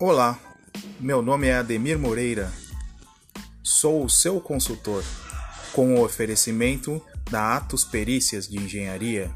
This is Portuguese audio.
Olá, meu nome é Ademir Moreira. Sou o seu consultor, com o oferecimento da Atos Perícias de Engenharia.